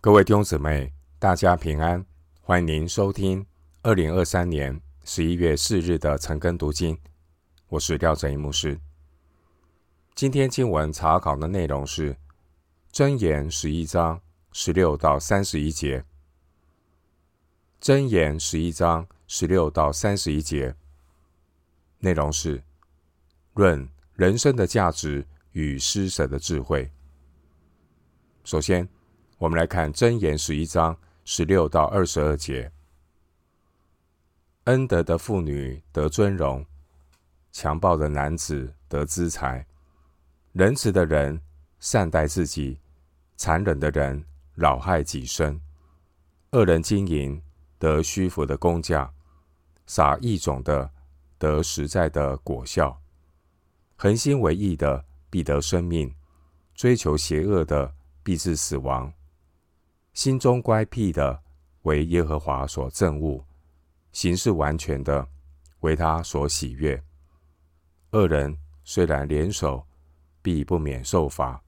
各位弟兄姊妹，大家平安！欢迎您收听二零二三年十一月四日的晨更读经。我是廖正一牧师。今天经文查考的内容是《箴言》十一章十六到三十一节，《箴言》十一章十六到三十一节内容是论人生的价值与施舍的智慧。首先，我们来看《箴言》十一章十六到二十二节：恩德的妇女得尊荣，强暴的男子得资财。仁慈的人善待自己，残忍的人扰害己身。恶人经营得虚浮的工价，撒义种的得实在的果效。恒心为义的必得生命，追求邪恶的必致死亡。心中乖僻的，为耶和华所憎恶；行事完全的，为他所喜悦。恶人虽然联手，必不免受罚；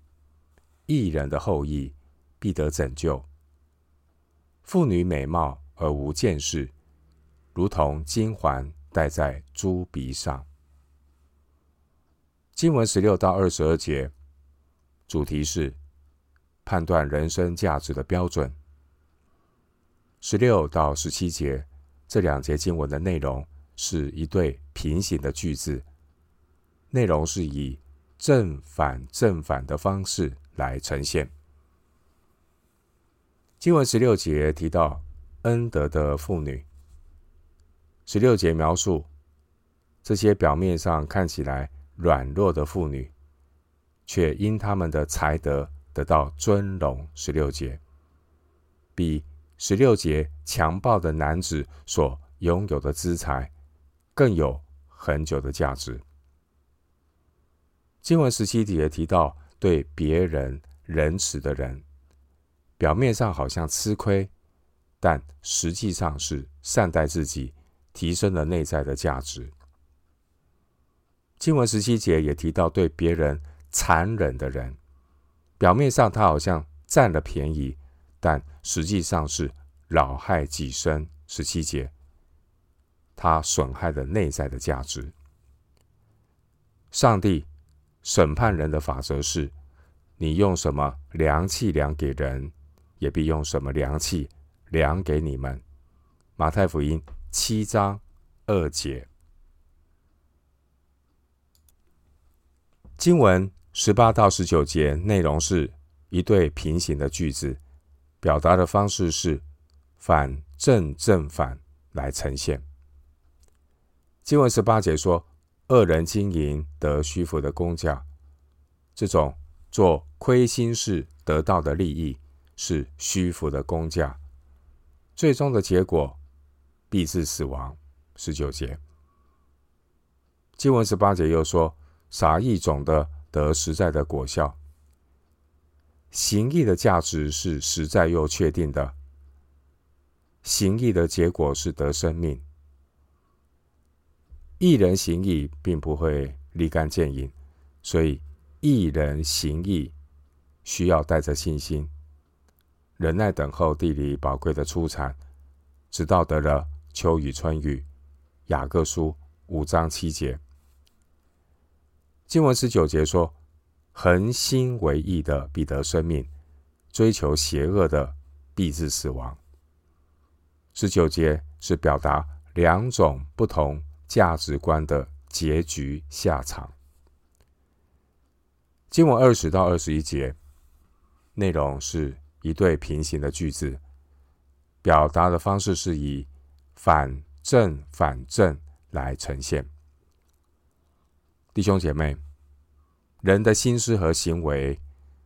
义人的后裔必得拯救。妇女美貌而无见识，如同金环戴在猪鼻上。经文十六到二十二节，主题是。判断人生价值的标准。十六到十七节这两节经文的内容是一对平行的句子，内容是以正反正反的方式来呈现。经文十六节提到恩德的妇女，十六节描述这些表面上看起来软弱的妇女，却因他们的才德。得到尊荣，十六节比十六节强暴的男子所拥有的资财更有恒久的价值。经文十七节提到对别人仁慈的人，表面上好像吃亏，但实际上是善待自己，提升了内在的价值。经文十七节也提到对别人残忍的人。表面上他好像占了便宜，但实际上是老害己身。十七节，他损害了内在的价值。上帝审判人的法则是：你用什么量器量给人，也必用什么量器量给你们。马太福音七章二节，经文。十八到十九节内容是一对平行的句子，表达的方式是反正正反来呈现。经文十八节说：“恶人经营得虚浮的工价，这种做亏心事得到的利益是虚浮的工价，最终的结果必致死亡。”十九节。经文十八节又说：“撒义种的。”得实在的果效，行义的价值是实在又确定的。行义的结果是得生命。一人行义并不会立竿见影，所以一人行义需要带着信心，忍耐等候地里宝贵的出产，直到得了秋雨春雨。雅各书五章七节。经文十九节说：“恒心为义的必得生命，追求邪恶的必致死亡。”十九节是表达两种不同价值观的结局下场。经文二十到二十一节内容是一对平行的句子，表达的方式是以反正反正来呈现。弟兄姐妹，人的心思和行为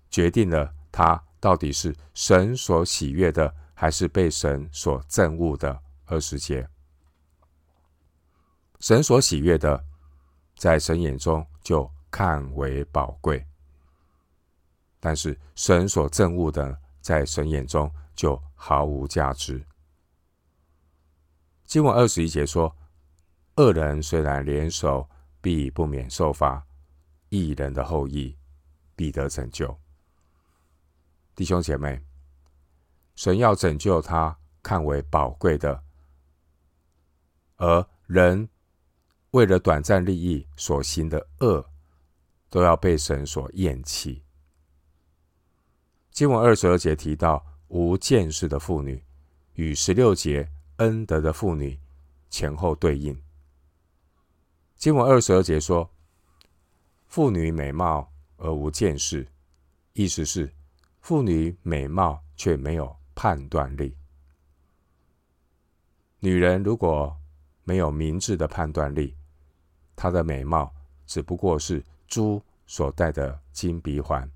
决定了他到底是神所喜悦的，还是被神所憎恶的。二十节，神所喜悦的，在神眼中就看为宝贵；但是神所憎恶的，在神眼中就毫无价值。经文二十一节说：“恶人虽然联手。”必不免受罚，异人的后裔必得拯救。弟兄姐妹，神要拯救他看为宝贵的，而人为了短暂利益所行的恶，都要被神所厌弃。经文二十二节提到无见识的妇女，与十六节恩德的妇女前后对应。经文二十二节说：“妇女美貌而无见识”，意思是妇女美貌却没有判断力。女人如果没有明智的判断力，她的美貌只不过是猪所戴的金鼻环。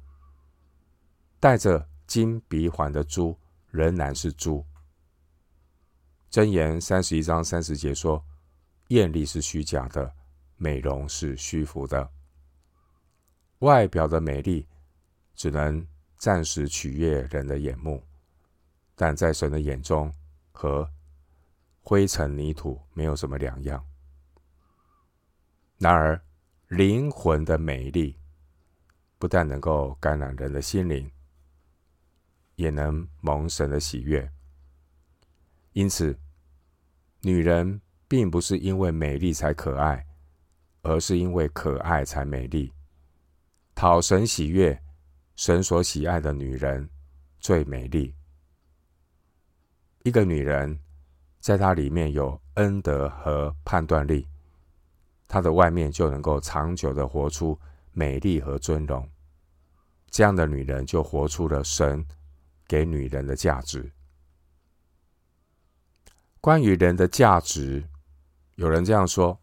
戴着金鼻环的猪仍然是猪。箴言三十一章三十节说：“艳丽是虚假的，美容是虚浮的。外表的美丽只能暂时取悦人的眼目，但在神的眼中，和灰尘泥土没有什么两样。然而，灵魂的美丽不但能够感染人的心灵。”也能蒙神的喜悦，因此，女人并不是因为美丽才可爱，而是因为可爱才美丽。讨神喜悦、神所喜爱的女人最美丽。一个女人，在她里面有恩德和判断力，她的外面就能够长久的活出美丽和尊荣。这样的女人就活出了神。给女人的价值。关于人的价值，有人这样说：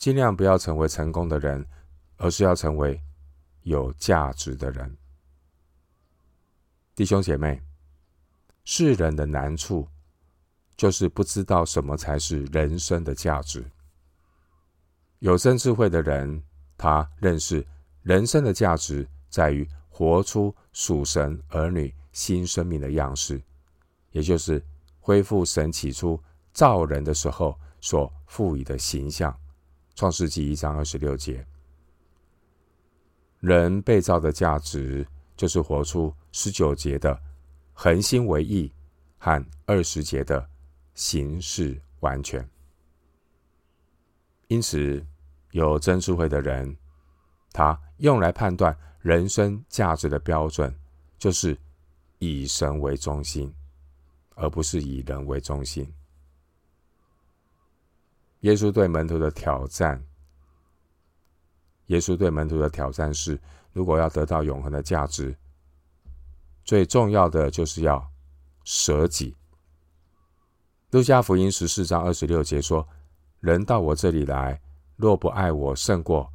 尽量不要成为成功的人，而是要成为有价值的人。弟兄姐妹，世人的难处就是不知道什么才是人生的价值。有生智慧的人，他认识人生的价值在于活出属神儿女。新生命的样式，也就是恢复神起初造人的时候所赋予的形象。创世纪一章二十六节，人被造的价值，就是活出十九节的恒心为义和二十节的形式完全。因此，有真智慧的人，他用来判断人生价值的标准，就是。以神为中心，而不是以人为中心。耶稣对门徒的挑战，耶稣对门徒的挑战是：如果要得到永恒的价值，最重要的就是要舍己。路加福音十四章二十六节说：“人到我这里来，若不爱我胜过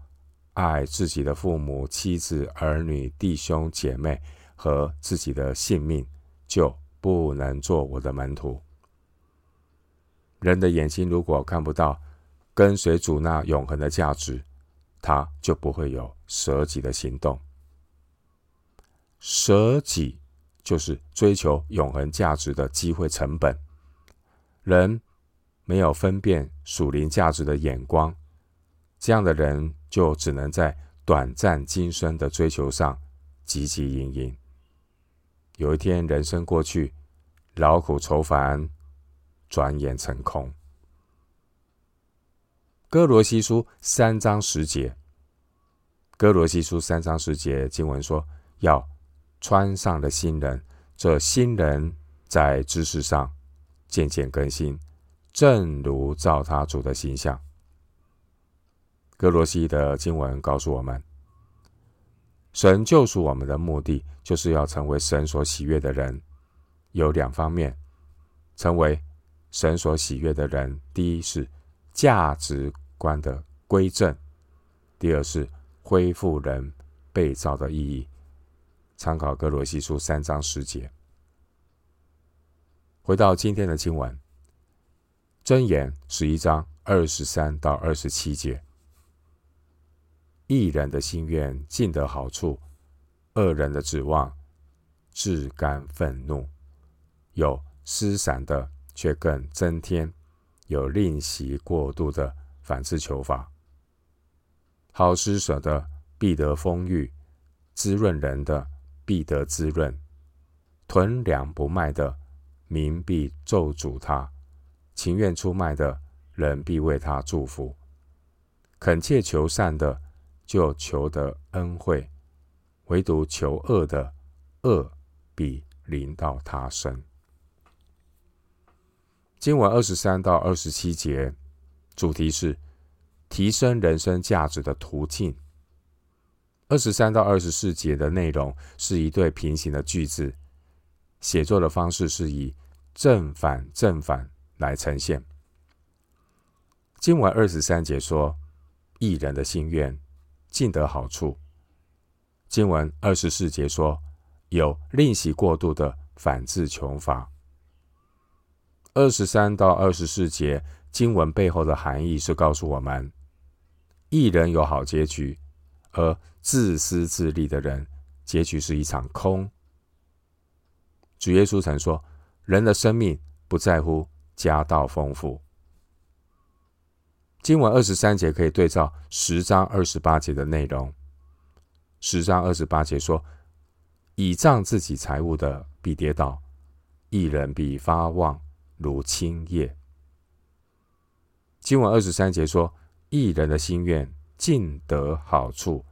爱自己的父母、妻子、儿女、弟兄、姐妹。”和自己的性命，就不能做我的门徒。人的眼睛如果看不到跟随主那永恒的价值，他就不会有舍己的行动。舍己就是追求永恒价值的机会成本。人没有分辨属灵价值的眼光，这样的人就只能在短暂今生的追求上汲汲营营。有一天，人生过去，劳苦愁烦，转眼成空。哥罗西书三章十节，哥罗西书三章十节经文说：“要穿上了新人，这新人在知识上渐渐更新，正如照他主的形象。”哥罗西的经文告诉我们。神救赎我们的目的，就是要成为神所喜悦的人。有两方面，成为神所喜悦的人：第一是价值观的归正；第二是恢复人被造的意义。参考歌罗西书三章十节。回到今天的经文，箴言十一章二十三到二十七节。一人的心愿尽得好处，恶人的指望自甘愤怒。有失散的，却更增添；有吝惜过度的，反自求法。好施舍的，必得丰裕；滋润人的，必得滋润；囤粮不卖的，民必咒诅他；情愿出卖的，人必为他祝福。恳切求善的，就求得恩惠；唯独求恶的，恶必临到他身。经文二十三到二十七节，主题是提升人生价值的途径。二十三到二十四节的内容是一对平行的句子，写作的方式是以正反正反来呈现。经文二十三节说：“一人的心愿尽得好处。”经文二十四节说：“有吝惜过度的，反致穷乏。”二十三到二十四节经文背后的含义是告诉我们：一人有好结局，而自私自利的人，结局是一场空。主耶稣曾说：“人的生命不在乎家道丰富。”经文二十三节可以对照十章二十八节的内容。十章二十八节说：“倚仗自己财物的必跌倒，一人必发旺。”如青叶。经文二十三节说：“一人的心愿尽得好处，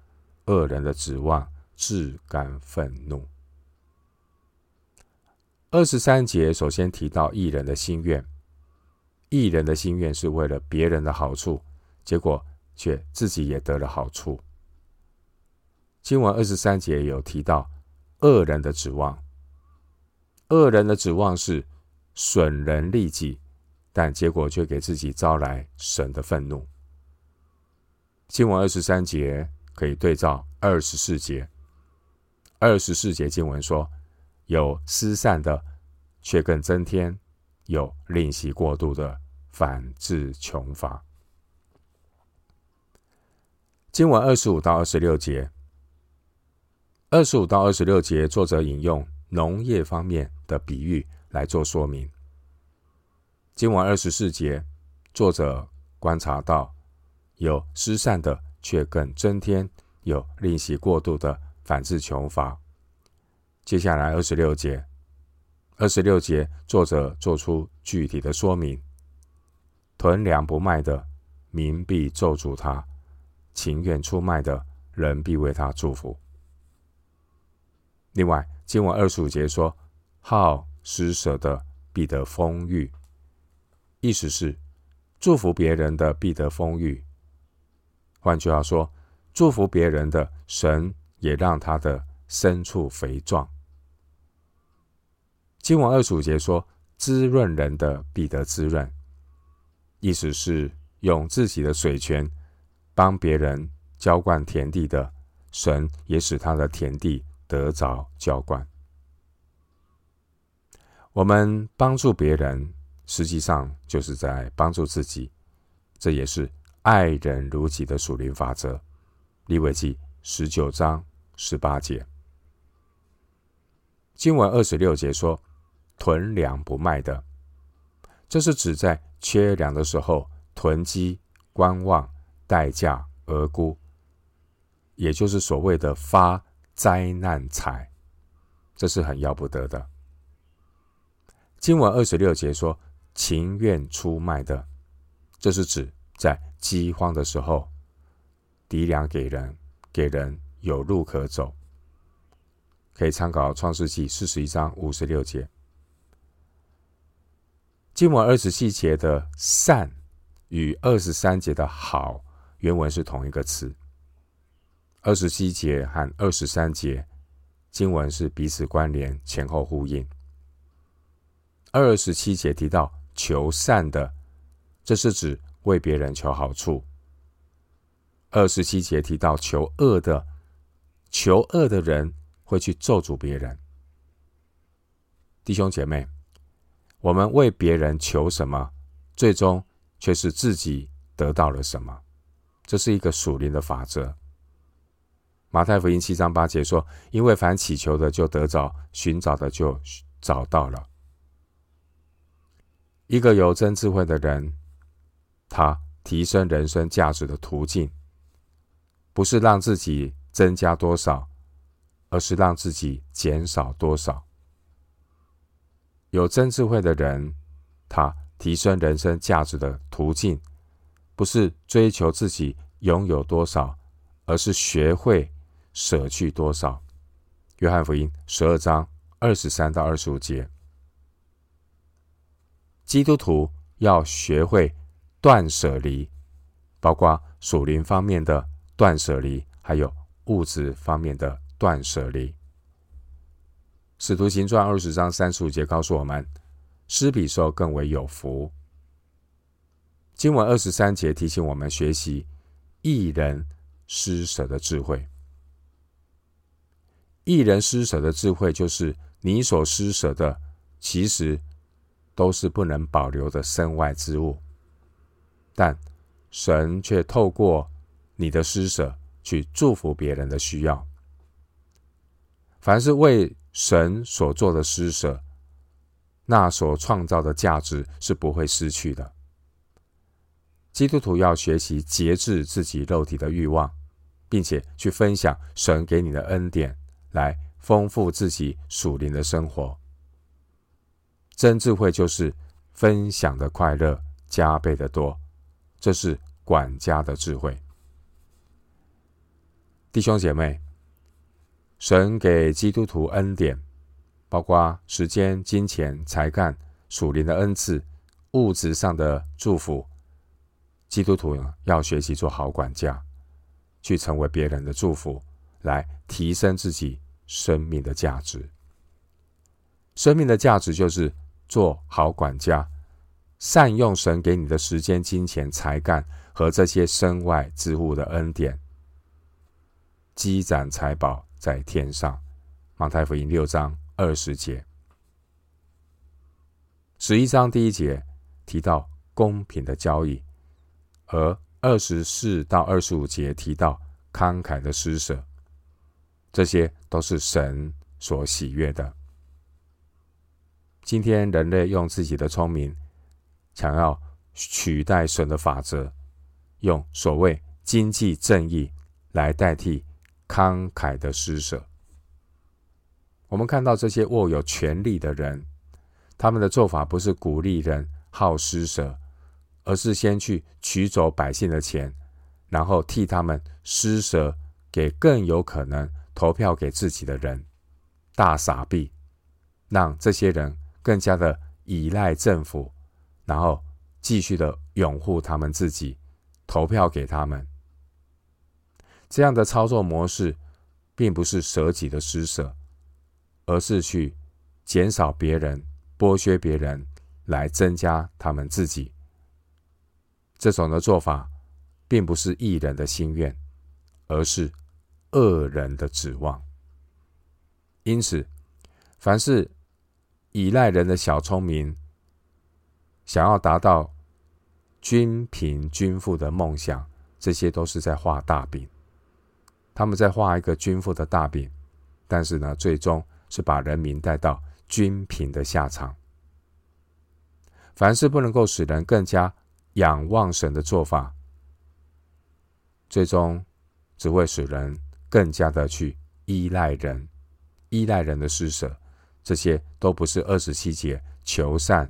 恶人的指望自甘愤怒。”二十三节首先提到一人的心愿，一人的心愿是为了别人的好处，结果却自己也得了好处。经文二十三节有提到恶人的指望，恶人的指望是。损人利己，但结果却给自己招来神的愤怒。经文二十三节可以对照二十四节。二十四节经文说：“有施善的，却更增添；有吝惜过度的，反致穷乏。”经文二十五到二十六节，二十五到二十六节，作者引用农业方面的比喻。来做说明。经文二十四节，作者观察到有施善的，却更增添；有吝惜过度的，反制穷乏。接下来二十六节，二十六节，作者做出具体的说明：囤粮不卖的，民必咒诅他；情愿出卖的，人必为他祝福。另外，经文二十五节说：好。施舍的必得丰裕，意思是祝福别人的必得丰裕。换句话说，祝福别人的神也让他的牲畜肥壮。经文二十五节说，滋润人的必得滋润，意思是用自己的水泉帮别人浇灌田地的神，也使他的田地得着浇灌。我们帮助别人，实际上就是在帮助自己，这也是爱人如己的属灵法则。利未记十九章十八节，经文二十六节说：“囤粮不卖的，这是指在缺粮的时候囤积、观望、待价而沽，也就是所谓的发灾难财，这是很要不得的。”经文二十六节说：“情愿出卖的，这是指在饥荒的时候，籴粮给人，给人有路可走。”可以参考创世纪四十一章五十六节。经文二十七节的“善”与二十三节的“好”原文是同一个词。二十七节和二十三节经文是彼此关联，前后呼应。二十七节提到求善的，这是指为别人求好处。二十七节提到求恶的，求恶的人会去咒诅别人。弟兄姐妹，我们为别人求什么，最终却是自己得到了什么，这是一个属灵的法则。马太福音七章八节说：“因为凡祈求的就得着，寻找的就找到了。”一个有真智慧的人，他提升人生价值的途径，不是让自己增加多少，而是让自己减少多少。有真智慧的人，他提升人生价值的途径，不是追求自己拥有多少，而是学会舍去多少。约翰福音十二章二十三到二十五节，基督徒要学会断舍离，包括属灵方面的断舍离，还有物质方面的断舍离。使徒行传二十章三十五节告诉我们，施比受更为有福。经文二十三节提醒我们学习一人施舍的智慧。一人施舍的智慧，就是你所施舍的，其实都是不能保留的身外之物，但神却透过你的施舍去祝福别人的需要。凡是为神所做的施舍，那所创造的价值是不会失去的。基督徒要学习节制自己肉体的欲望，并且去分享神给你的恩典。来丰富自己属灵的生活。真智慧就是分享的快乐加倍的多，这是管家的智慧。弟兄姐妹，神给基督徒恩典，包括时间、金钱、才干、属灵的恩赐、物质上的祝福。基督徒要学习做好管家，去成为别人的祝福，来提升自己。生命的价值，生命的价值就是做好管家，善用神给你的时间、金钱、才干和这些身外之物的恩典，积攒财宝在天上。马太福音六章二十节，十一章第一节提到公平的交易，而二十四到二十五节提到慷慨的施舍。这些都是神所喜悦的。今天人类用自己的聪明，想要取代神的法则，用所谓经济正义来代替慷慨的施舍。我们看到这些握有权力的人，他们的做法不是鼓励人好施舍，而是先去取走百姓的钱，然后替他们施舍给更有可能。投票给自己的人，大傻逼，让这些人更加的依赖政府，然后继续的拥护他们自己，投票给他们。这样的操作模式，并不是舍己的施舍，而是去减少别人、剥削别人，来增加他们自己。这种的做法，并不是义人的心愿，而是。恶人的指望，因此，凡是依赖人的小聪明，想要达到均贫均富的梦想，这些都是在画大饼。他们在画一个均富的大饼，但是呢，最终是把人民带到均贫的下场。凡是不能够使人更加仰望神的做法，最终只会使人。更加的去依赖人，依赖人的施舍，这些都不是二十七节求善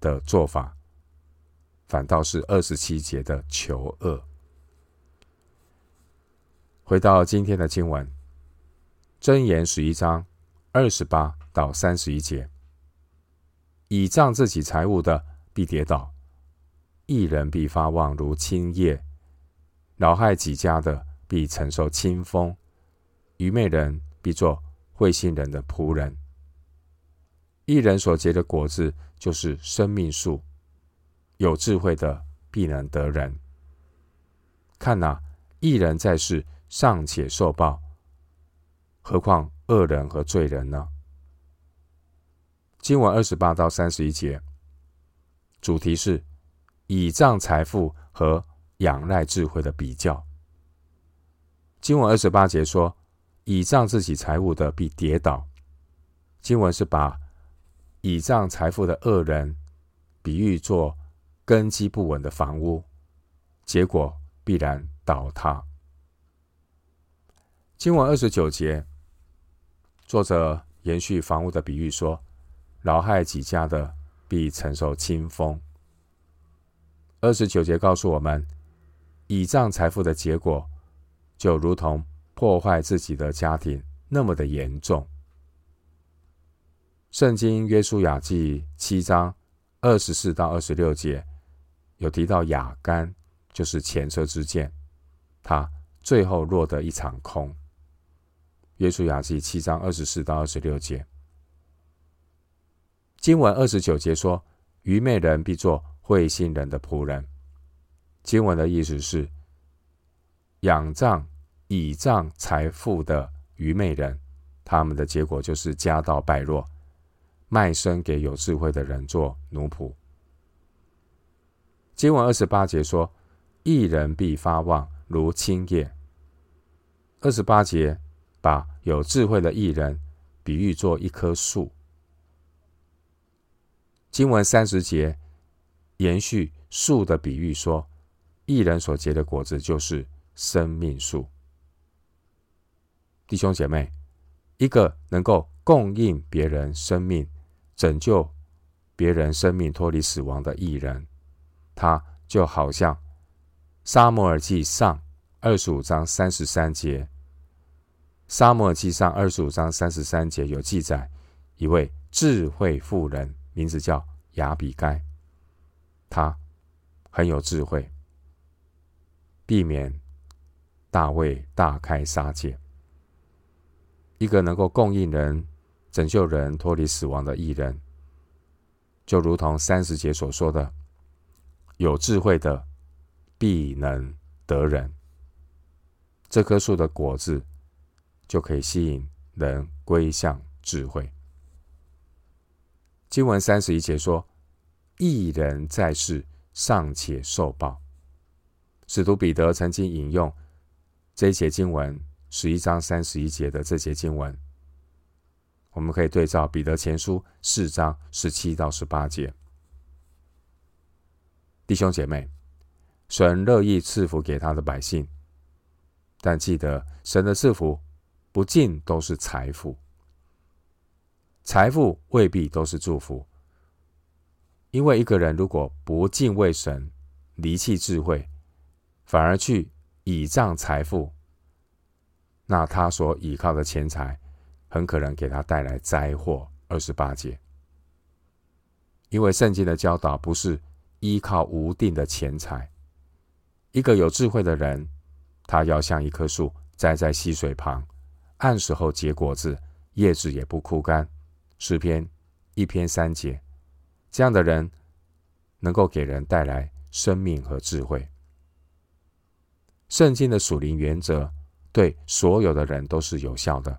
的做法，反倒是二十七节的求恶。回到今天的经文，箴言十一章二十八到三十一节：倚仗自己财物的必跌倒，一人必发旺如青叶；恼害己家的必承受清风。愚昧人必做慧心人的仆人。一人所结的果子就是生命树，有智慧的必能得人。看哪，义人在世尚且受报，何况恶人和罪人呢？经文二十八到三十一节，主题是倚仗财富和仰赖智慧的比较。经文二十八节说。倚仗自己财物的必跌倒。经文是把倚仗财富的恶人比喻作根基不稳的房屋，结果必然倒塌。经文二十九节，作者延续房屋的比喻说：劳害己家的，必承受清风。二十九节告诉我们，倚仗财富的结果，就如同破坏自己的家庭那么的严重。圣经约书亚记七章二十四到二十六节有提到雅干，就是前车之鉴，他最后落得一场空。约书亚记七章二十四到二十六节，经文二十九节说：“愚昧人必做慧心人的仆人。”经文的意思是，仰仗、倚仗财富的愚昧人，他们的结果就是家道败落，卖身给有智慧的人做奴仆。经文二十八节说：“义人必发旺如青叶。”二十八节。把有智慧的艺人比喻作一棵树。经文三十节延续树的比喻说，艺人所结的果子就是生命树。弟兄姐妹，一个能够供应别人生命、拯救别人生命脱离死亡的艺人，他就好像撒母耳记上二十五章三十三节。撒母耳记上二十五章三十三节有记载，一位智慧妇人，名字叫雅比该，她很有智慧，避免大卫大开杀戒。一个能够供应人、拯救人脱离死亡的异人，就如同三十节所说的，有智慧的必能得人。这棵树的果子。就可以吸引人归向智慧。经文三十一节说：“义人在世尚且受报。”使徒彼得曾经引用这一节经文，十一章三十一节的这节经文，我们可以对照彼得前书四章十七到十八节。弟兄姐妹，神乐意赐福给他的百姓，但记得神的赐福。不尽都是财富，财富未必都是祝福。因为一个人如果不敬畏神，离弃智慧，反而去倚仗财富，那他所倚靠的钱财，很可能给他带来灾祸。二十八节，因为圣经的教导不是依靠无定的钱财。一个有智慧的人，他要像一棵树栽在溪水旁。按时候结果子，叶子也不枯干。诗篇一篇三节，这样的人能够给人带来生命和智慧。圣经的属灵原则对所有的人都是有效的，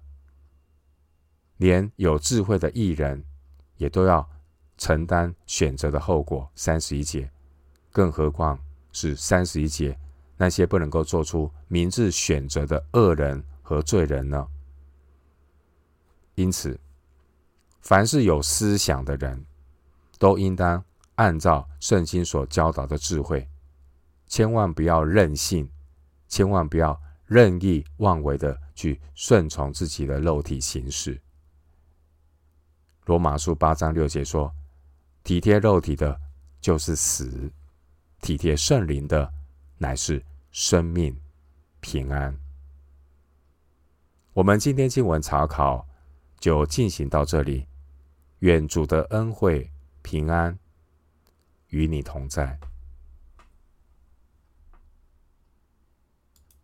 连有智慧的艺人也都要承担选择的后果。三十一节，更何况是三十一节那些不能够做出明智选择的恶人和罪人呢？因此，凡是有思想的人，都应当按照圣经所教导的智慧，千万不要任性，千万不要任意妄为的去顺从自己的肉体行事。罗马书八章六节说：“体贴肉体的，就是死；体贴圣灵的，乃是生命平安。”我们今天经文查考。就进行到这里，愿主的恩惠平安与你同在。